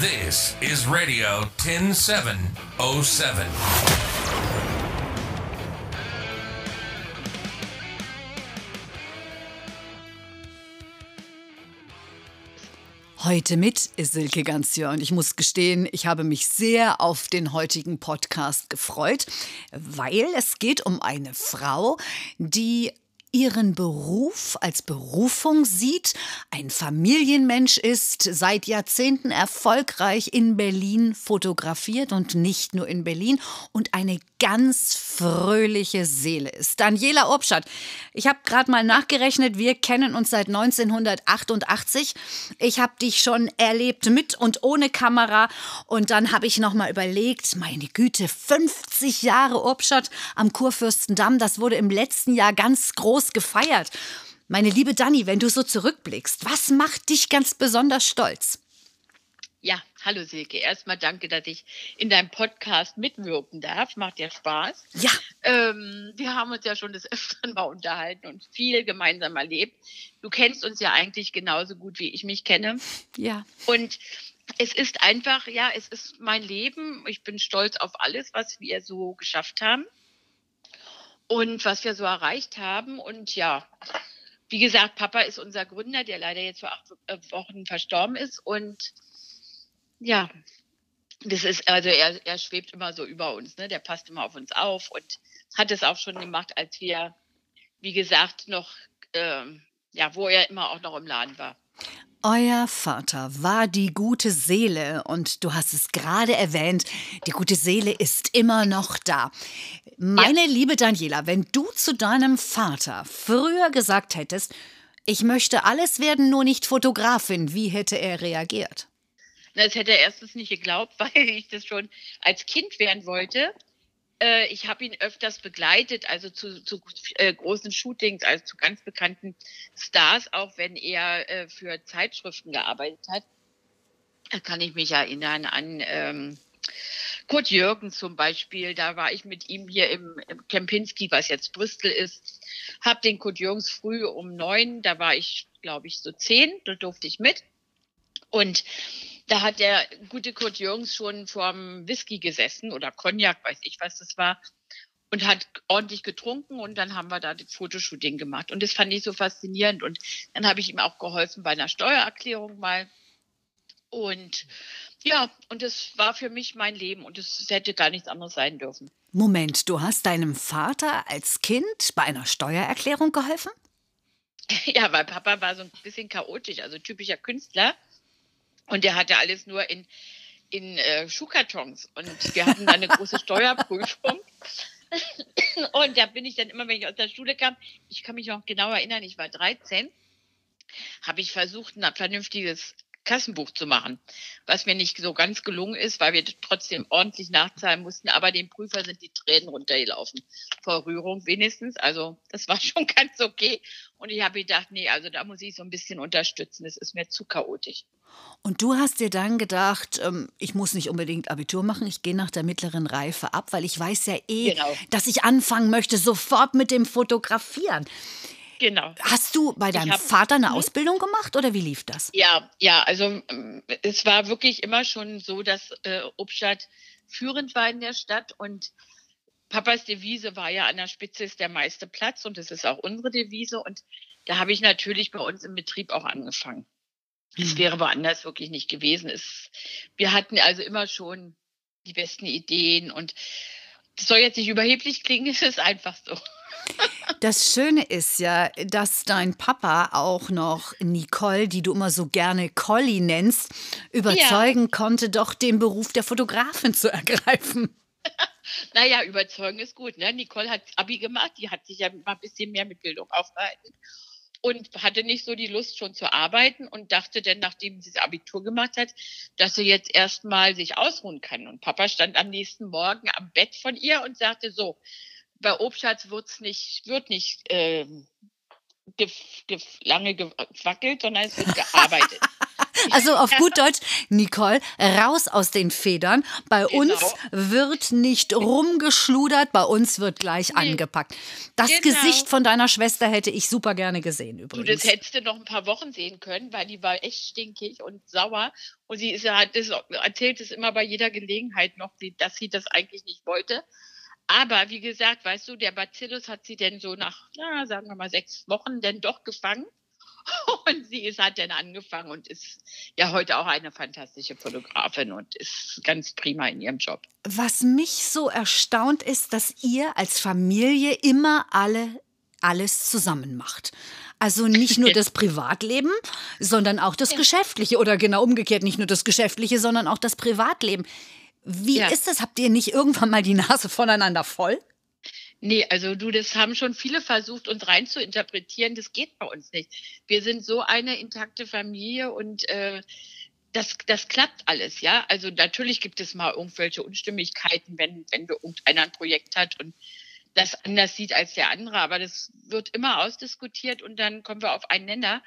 This is Radio 10707. Heute mit Silke Ganzjör und ich muss gestehen, ich habe mich sehr auf den heutigen Podcast gefreut, weil es geht um eine Frau, die ihren Beruf als Berufung sieht, ein Familienmensch ist, seit Jahrzehnten erfolgreich in Berlin fotografiert und nicht nur in Berlin und eine ganz fröhliche Seele ist. Daniela Obstadt, ich habe gerade mal nachgerechnet, wir kennen uns seit 1988. Ich habe dich schon erlebt mit und ohne Kamera und dann habe ich noch mal überlegt, meine Güte, 50 Jahre Obstadt am Kurfürstendamm, das wurde im letzten Jahr ganz groß groß gefeiert. Meine liebe Dani, wenn du so zurückblickst, was macht dich ganz besonders stolz? Ja, hallo Silke. Erstmal danke, dass ich in deinem Podcast mitwirken darf. Macht ja Spaß. Ja. Ähm, wir haben uns ja schon des Öfteren mal unterhalten und viel gemeinsam erlebt. Du kennst uns ja eigentlich genauso gut, wie ich mich kenne. Ja. Und es ist einfach, ja, es ist mein Leben. Ich bin stolz auf alles, was wir so geschafft haben und was wir so erreicht haben. Und ja, wie gesagt, Papa ist unser Gründer, der leider jetzt vor acht Wochen verstorben ist. Und ja, das ist, also er, er schwebt immer so über uns, ne? Der passt immer auf uns auf und hat es auch schon gemacht, als wir, wie gesagt, noch, ähm, ja, wo er immer auch noch im Laden war. Euer Vater war die gute Seele und du hast es gerade erwähnt, die gute Seele ist immer noch da. Meine ja. liebe Daniela, wenn du zu deinem Vater früher gesagt hättest, ich möchte alles werden, nur nicht Fotografin, wie hätte er reagiert? Das hätte er erstens nicht geglaubt, weil ich das schon als Kind werden wollte. Äh, ich habe ihn öfters begleitet, also zu, zu äh, großen Shootings, also zu ganz bekannten Stars, auch wenn er äh, für Zeitschriften gearbeitet hat. Da kann ich mich erinnern an ähm, Kurt Jürgen zum Beispiel. Da war ich mit ihm hier im, im Kempinski, was jetzt Brüssel ist. Hab den Kurt Jürgens früh um neun, da war ich, glaube ich, so zehn, da durfte ich mit. Und da hat der gute Kurt Jürgens schon vorm Whisky gesessen oder Cognac, weiß ich, was das war, und hat ordentlich getrunken und dann haben wir da das Fotoshooting gemacht. Und das fand ich so faszinierend. Und dann habe ich ihm auch geholfen bei einer Steuererklärung mal. Und ja, und das war für mich mein Leben und es hätte gar nichts anderes sein dürfen. Moment, du hast deinem Vater als Kind bei einer Steuererklärung geholfen? Ja, weil Papa war so ein bisschen chaotisch, also typischer Künstler. Und der hatte alles nur in, in äh, Schuhkartons. Und wir hatten dann eine große Steuerprüfung. Und da bin ich dann immer, wenn ich aus der Schule kam, ich kann mich noch genau erinnern, ich war 13, habe ich versucht, ein vernünftiges Kassenbuch zu machen, was mir nicht so ganz gelungen ist, weil wir trotzdem ordentlich nachzahlen mussten, aber dem Prüfer sind die Tränen runtergelaufen. Vor Rührung wenigstens. Also das war schon ganz okay. Und ich habe gedacht, nee, also da muss ich so ein bisschen unterstützen. Das ist mir zu chaotisch. Und du hast dir dann gedacht, ähm, ich muss nicht unbedingt Abitur machen, ich gehe nach der mittleren Reife ab, weil ich weiß ja eh, genau. dass ich anfangen möchte, sofort mit dem Fotografieren. Genau. Hast du bei deinem hab, Vater eine hm? Ausbildung gemacht oder wie lief das? Ja, ja, also ähm, es war wirklich immer schon so, dass äh, Obstadt führend war in der Stadt und Papas Devise war ja an der Spitze ist der meiste Platz und das ist auch unsere Devise und da habe ich natürlich bei uns im Betrieb auch angefangen. Es mhm. wäre woanders wirklich nicht gewesen. Es, wir hatten also immer schon die besten Ideen und das soll jetzt nicht überheblich klingen, es ist einfach so. Das Schöne ist ja, dass dein Papa auch noch Nicole, die du immer so gerne Collie nennst, überzeugen ja. konnte, doch den Beruf der Fotografin zu ergreifen. naja, überzeugen ist gut. Ne? Nicole hat Abi gemacht, die hat sich ja mal ein bisschen mehr mit Bildung aufgehalten und hatte nicht so die Lust schon zu arbeiten und dachte dann, nachdem sie das Abitur gemacht hat, dass sie jetzt erstmal sich ausruhen kann. Und Papa stand am nächsten Morgen am Bett von ihr und sagte so, bei Obstschatz wird's nicht, wird nicht äh, gef, gef, lange gewackelt, sondern es wird gearbeitet. Also auf gut Deutsch, Nicole, raus aus den Federn. Bei Genau. uns wird nicht rumgeschludert, bei uns wird gleich Nee. angepackt. Das Genau. Gesicht von deiner Schwester hätte ich super gerne gesehen Du, übrigens. das hättest du noch ein paar Wochen sehen können, weil die war echt stinkig und sauer. Und sie ist, hat das, erzählt es immer bei jeder Gelegenheit noch, dass sie das eigentlich nicht wollte. Aber wie gesagt, weißt du, der Bacillus hat sie denn so nach, na, sagen wir mal, sechs Wochen denn doch gefangen. Und sie ist, hat dann angefangen und ist ja heute auch eine fantastische Fotografin und ist ganz prima in ihrem Job. Was mich so erstaunt ist, dass ihr als Familie immer alle alles zusammen macht. Also nicht nur das Privatleben, sondern auch das Geschäftliche oder genau umgekehrt, nicht nur das Geschäftliche, sondern auch das Privatleben. Wie Ja. ist das? Habt ihr nicht irgendwann mal die Nase voneinander voll? Nee, also du, das haben schon viele versucht, uns rein zu interpretieren. Das geht bei uns nicht. Wir sind so eine intakte Familie und äh, das, das klappt alles, ja. Also natürlich gibt es mal irgendwelche Unstimmigkeiten, wenn, wenn irgendeiner ein Projekt hat und das anders sieht als der andere, aber das wird immer ausdiskutiert und dann kommen wir auf einen Nenner.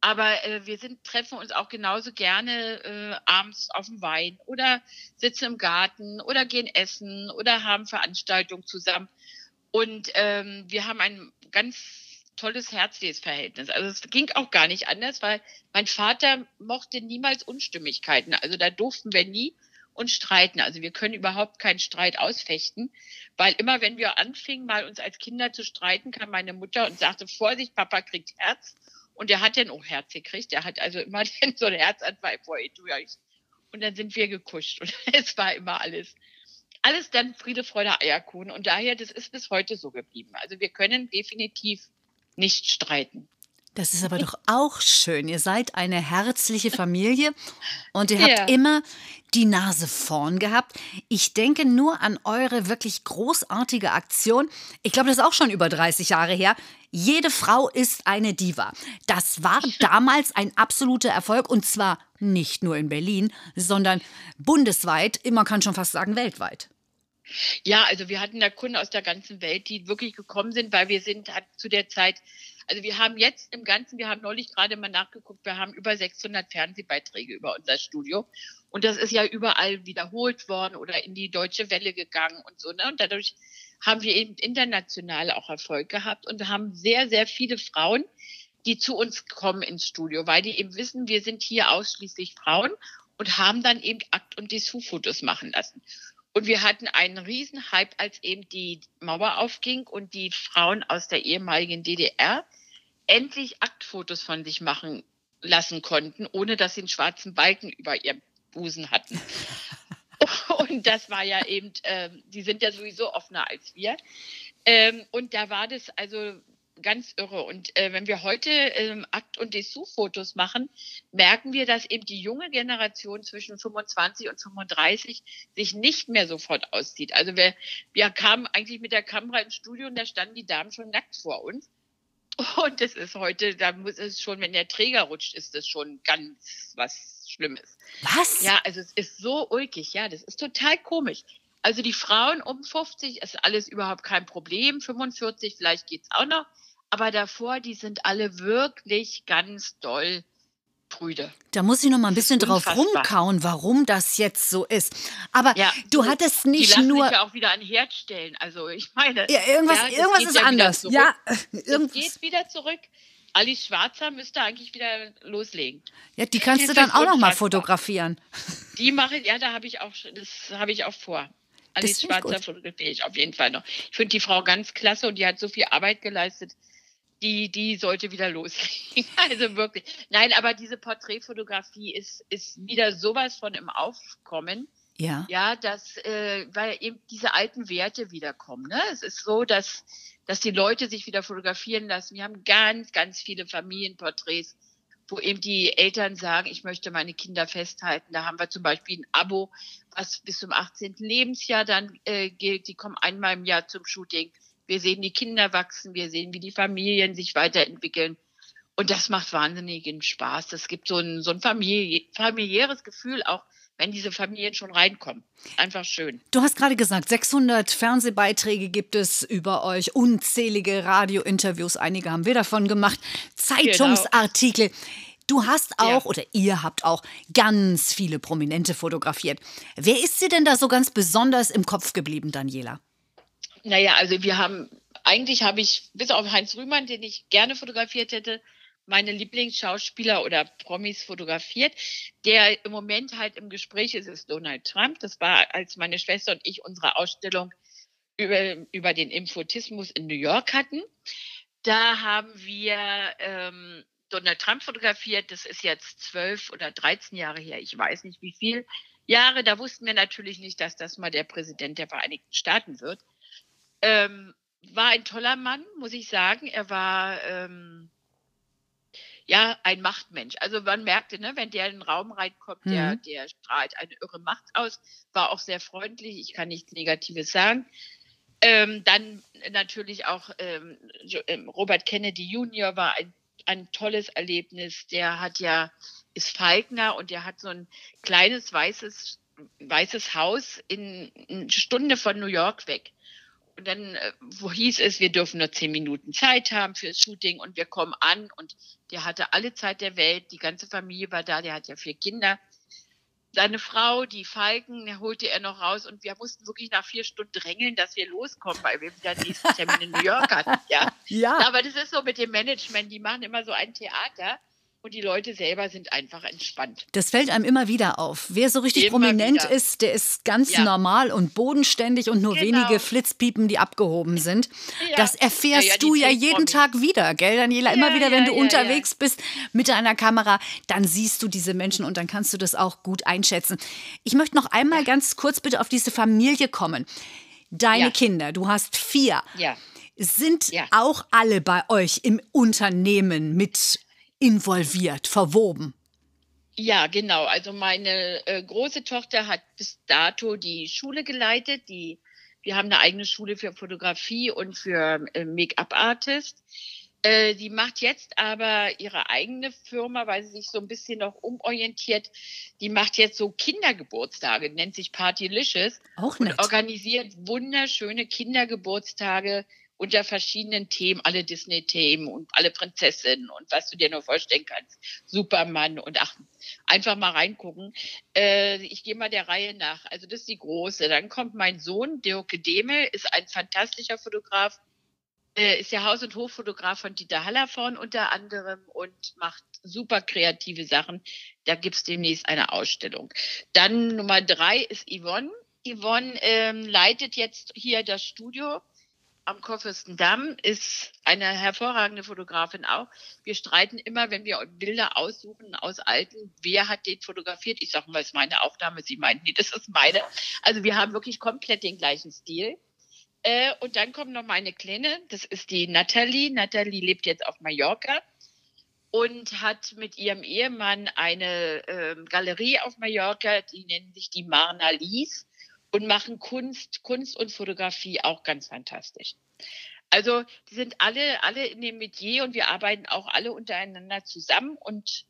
Aber äh, wir sind, treffen uns auch genauso gerne äh, abends auf dem Wein oder sitzen im Garten oder gehen essen oder haben Veranstaltungen zusammen. Und ähm, wir haben ein ganz tolles Herz-Verhältnis. Also es ging auch gar nicht anders, weil mein Vater mochte niemals Unstimmigkeiten. Also da durften wir nie uns streiten. Also wir können überhaupt keinen Streit ausfechten, weil immer wenn wir anfingen, mal uns als Kinder zu streiten, kam meine Mutter und sagte, Vorsicht, Papa kriegt Herz. Und der hat dann auch Herz gekriegt. Der hat also immer dann so einen Herzanfall vor durch. Und dann sind wir gekuscht. Und es war immer alles alles dann Friede, Freude, Eierkuchen. Und daher, das ist bis heute so geblieben. Also wir können definitiv nicht streiten. Das ist aber doch auch schön. Ihr seid eine herzliche Familie und ihr Ja. habt immer die Nase vorn gehabt. Ich denke nur an eure wirklich großartige Aktion. Ich glaube, das ist auch schon über 30 Jahre her. Jede Frau ist eine Diva. Das war damals ein absoluter Erfolg und zwar nicht nur in Berlin, sondern bundesweit, man kann schon fast sagen weltweit. Ja, also wir hatten da Kunden aus der ganzen Welt, die wirklich gekommen sind, weil wir sind hat zu der Zeit, also wir haben jetzt im Ganzen, wir haben neulich gerade mal nachgeguckt, wir haben über 600 Fernsehbeiträge über unser Studio und das ist ja überall wiederholt worden oder in die deutsche Welle gegangen und so, ne? Und dadurch haben wir eben international auch Erfolg gehabt und haben sehr, sehr viele Frauen, die zu uns kommen ins Studio, weil die eben wissen, wir sind hier ausschließlich Frauen und haben dann eben Akt- und Dessous-Fotos machen lassen. Und wir hatten einen riesen Hype, als eben die Mauer aufging und die Frauen aus der ehemaligen DDR endlich Aktfotos von sich machen lassen konnten, ohne dass sie einen schwarzen Balken über ihrem Busen hatten. Und das war ja eben, ähm, die sind ja sowieso offener als wir. Ähm, und da war das also ganz irre. Und äh, wenn wir heute ähm, Akt- und Dessous-Fotos machen, merken wir, dass eben die junge Generation zwischen 25 und 35 sich nicht mehr sofort auszieht. Also wir, wir kamen eigentlich mit der Kamera ins Studio und da standen die Damen schon nackt vor uns. Und das ist heute, da muss es schon, wenn der Träger rutscht, ist das schon ganz was Schlimmes. Was? Ja, also es ist so ulkig, ja, das ist total komisch. Also die Frauen um 50 ist alles überhaupt kein Problem, 45 vielleicht geht's auch noch, aber davor, die sind alle wirklich ganz doll prüde. Da muss ich noch mal ein Das bisschen drauf rumkauen, warum das jetzt so ist. Aber Ja, du die- hattest Die nicht lassen nur sich ja auch wieder an Herd stellen. Also ich meine, Ja, irgendwas, ja, irgendwas ist ja anders. Ja, irgendwas. geht wieder zurück. Alice Schwarzer müsste eigentlich wieder loslegen. Ja, die kannst du dann auch noch mal fotografieren. Die mache ich, ja, da habe ich auch, das habe ich auch vor. Alice Schwarzer fotografiere ich auf jeden Fall noch. Ich finde die Frau ganz klasse und die hat so viel Arbeit geleistet. Die, die sollte wieder loslegen. Also wirklich. Nein, aber diese Porträtfotografie ist, ist wieder sowas von im Aufkommen. Ja. Ja, dass, äh, weil eben diese alten Werte wiederkommen. Ne? Es ist so, dass, dass die Leute sich wieder fotografieren lassen. Wir haben ganz, ganz viele Familienporträts, wo eben die Eltern sagen, ich möchte meine Kinder festhalten. Da haben wir zum Beispiel ein Abo, was bis zum 18. Lebensjahr dann äh, gilt. Die kommen einmal im Jahr zum Shooting. Wir sehen die Kinder wachsen, wir sehen, wie die Familien sich weiterentwickeln. Und das macht wahnsinnigen Spaß. Das gibt so ein, so ein familiä familiäres Gefühl, auch wenn diese Familien schon reinkommen. Einfach schön. Du hast gerade gesagt, 600 Fernsehbeiträge gibt es über euch, unzählige Radiointerviews, einige haben wir davon gemacht, Zeitungsartikel. Du hast auch, Ja. oder ihr habt auch ganz viele Prominente fotografiert. Wer ist dir denn da so ganz besonders im Kopf geblieben, Daniela? Naja, also wir haben, eigentlich habe ich, bis auf Heinz Rühmann, den ich gerne fotografiert hätte, meine Lieblingsschauspieler oder Promis fotografiert. Der im Moment halt im Gespräch ist, ist Donald Trump. Das war, als meine Schwester und ich unsere Ausstellung über, über den Infotismus in New York hatten. Da haben wir ähm, Donald Trump fotografiert. Das ist jetzt zwölf oder 13 Jahre her. Ich weiß nicht wie viel Jahre. Da wussten wir natürlich nicht, dass das mal der Präsident der Vereinigten Staaten wird. Ähm, war ein toller Mann, muss ich sagen. Er war ähm, ja ein Machtmensch. Also man merkte, ne, wenn der in den Raum reinkommt, der, Mhm. der strahlt eine irre Macht aus. War auch sehr freundlich. Ich kann nichts Negatives sagen. Ähm, dann natürlich auch ähm, ähm, Robert Kennedy Jr. war ein, ein tolles Erlebnis. Der hat ja, ist Falkner und der hat so ein kleines weißes, weißes Haus in eine Stunde von New York weg. Und dann, äh, wo hieß es, wir dürfen nur zehn Minuten Zeit haben fürs Shooting und wir kommen an und der hatte alle Zeit der Welt, die ganze Familie war da, der hat ja vier Kinder. Seine Frau, die Falken, holte er noch raus und wir mussten wirklich nach vier Stunden drängeln, dass wir loskommen, weil wir wieder den nächsten Termin in New York hatten. Ja. Ja. Aber das ist so mit dem Management, die machen immer so ein Theater und die Leute selber sind einfach entspannt. Das fällt einem immer wieder auf. Wer so richtig Immer prominent wieder. ist, der ist ganz Ja. normal und bodenständig und nur Genau. wenige Flitzpiepen, die abgehoben sind. Ja. Das erfährst Ja, du ja jeden. Tag wieder, gell, Daniela? Immer wieder, wenn du unterwegs bist mit deiner Kamera, dann siehst du diese Menschen und dann kannst du das auch gut einschätzen. Ich möchte noch einmal ganz kurz bitte auf diese Familie kommen. Deine. Kinder, du hast vier. Ja. Sind Ja. auch alle bei euch im Unternehmen mit involviert, verwoben? Ja, genau. Also meine äh, große Tochter hat bis dato die Schule geleitet. Die, wir haben eine eigene Schule für Fotografie und für äh, Make-up-Artist. Äh, die macht jetzt aber ihre eigene Firma, weil sie sich so ein bisschen noch umorientiert. Die macht jetzt so Kindergeburtstage, nennt sich Partylicious Auch und nett. organisiert wunderschöne Kindergeburtstage unter verschiedenen Themen, alle Disney-Themen und alle Prinzessinnen und was du dir nur vorstellen kannst. Superman und ach, einfach mal reingucken. Äh, ich gehe mal der Reihe nach. Also das ist die große. Dann kommt mein Sohn, Dirk Demel, ist ein fantastischer Fotograf, äh, ist der Haus- und Hoffotograf von Dieter Hallervorn unter anderem und macht super kreative Sachen. Da gibt's demnächst eine Ausstellung. Dann Nummer drei ist Yvonne. Yvonne ähm, leitet jetzt hier das Studio am Kurfürstendamm, ist eine hervorragende Fotografin auch. Wir streiten immer, wenn wir Bilder aussuchen aus alten, wer hat den fotografiert? Ich sage mal, es ist meine Aufnahme. Sie meint, nee, das ist meine. Also wir haben wirklich komplett den gleichen Stil. Äh, und dann kommt noch meine Kleine, das ist die Nathalie. Nathalie lebt jetzt auf Mallorca und hat mit ihrem Ehemann eine ähm, Galerie auf Mallorca, die nennen sich die Marna Lies und machen Kunst, Kunst und Fotografie auch ganz fantastisch. Also die sind alle, alle in dem Metier und wir arbeiten auch alle untereinander zusammen und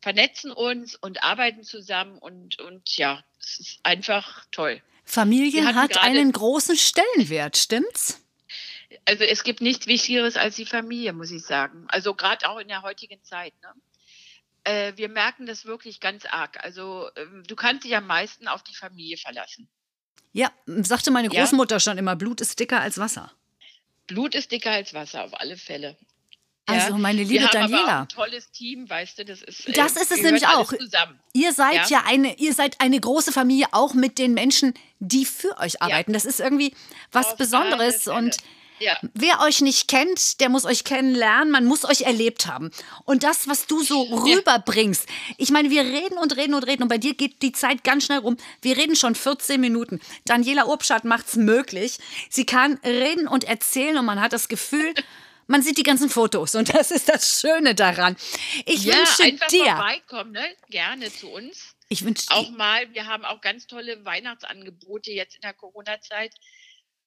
vernetzen uns und arbeiten zusammen und, und ja, es ist einfach toll. Familie hat einen großen Stellenwert, stimmt's? Also es gibt nichts Wichtigeres als die Familie, muss ich sagen. Also gerade auch in der heutigen Zeit. Ne? Äh, wir merken das wirklich ganz arg. Also ähm, du kannst dich am meisten auf die Familie verlassen. Ja, sagte meine Ja. Großmutter schon immer, Blut ist dicker als Wasser. Blut ist dicker als Wasser, auf alle Fälle. Also, meine wir liebe haben Aber auch Daniela. ein tolles Team, weißt du, das ist. äh, Das ist es nämlich auch. Ihr seid ja. Ja. eine, ihr seid eine große Familie, auch mit den Menschen, die für euch arbeiten. Das ist irgendwie was Auf Besonderes. Und Ja. wer euch nicht kennt, der muss euch kennenlernen. Man muss euch erlebt haben. Und das, was du so rüberbringst. Ich meine, wir reden und reden und reden. Und bei dir geht die Zeit ganz schnell rum. Wir reden schon 14 Minuten. Daniela Urbschat macht's möglich. Sie kann reden und erzählen und man hat das Gefühl, man sieht die ganzen Fotos. Und das ist das Schöne daran. Ich ja, wünsche einfach dir. vorbeikommen, ne? Gerne zu uns. Ich wünsche Auch mal, wir haben auch ganz tolle Weihnachtsangebote jetzt in der Corona-Zeit.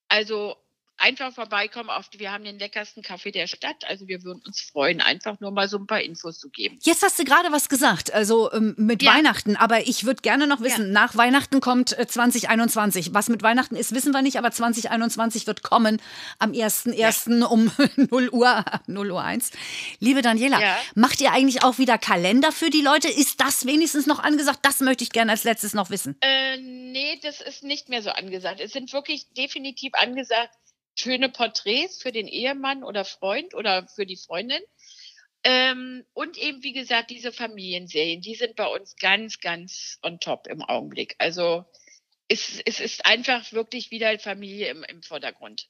Also einfach vorbeikommen. Auf, wir haben den leckersten Kaffee der Stadt. Also wir würden uns freuen, einfach nur mal so ein paar Infos zu geben. Jetzt hast du gerade was gesagt, also ähm, mit Ja. Weihnachten. Aber ich würde gerne noch wissen, Ja. nach Weihnachten kommt äh, 2021. Was mit Weihnachten ist, wissen wir nicht, aber 2021 wird kommen am 1.1. um 0 Uhr, 0 Uhr 1. Liebe Daniela, Ja. macht ihr eigentlich auch wieder Kalender für die Leute? Ist das wenigstens noch angesagt? Das möchte ich gerne als letztes noch wissen. Äh, nee, das ist nicht mehr so angesagt. Es sind wirklich definitiv angesagt schöne Porträts für den Ehemann oder Freund oder für die Freundin. Ähm, und eben, wie gesagt, diese Familienserien, die sind bei uns ganz, ganz on top im Augenblick. Also es, es ist einfach wirklich wieder Familie im, im Vordergrund.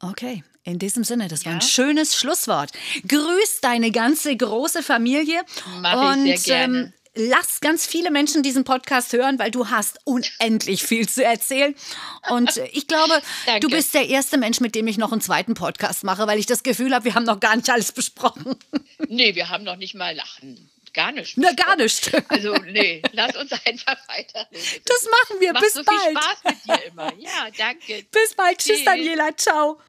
Okay, in diesem Sinne, das war ein schönes Schlusswort. Grüß deine ganze große Familie Mach und ich sehr gerne. Ähm, lass ganz viele Menschen diesen Podcast hören, weil du hast unendlich viel zu erzählen. Und äh, ich glaube, du bist der erste Mensch, mit dem ich noch einen zweiten Podcast mache, weil ich das Gefühl habe, wir haben noch gar nicht alles besprochen. Nee, wir haben noch nicht mal Lachen. Gar nicht. Na, gar nicht. Also, nee, lass uns einfach weiterreden. Das machen wir. Macht Bis so bald. viel Spaß mit dir immer. Ja, danke. Bis bald. Tschüss, Tschüss. Daniela. Ciao.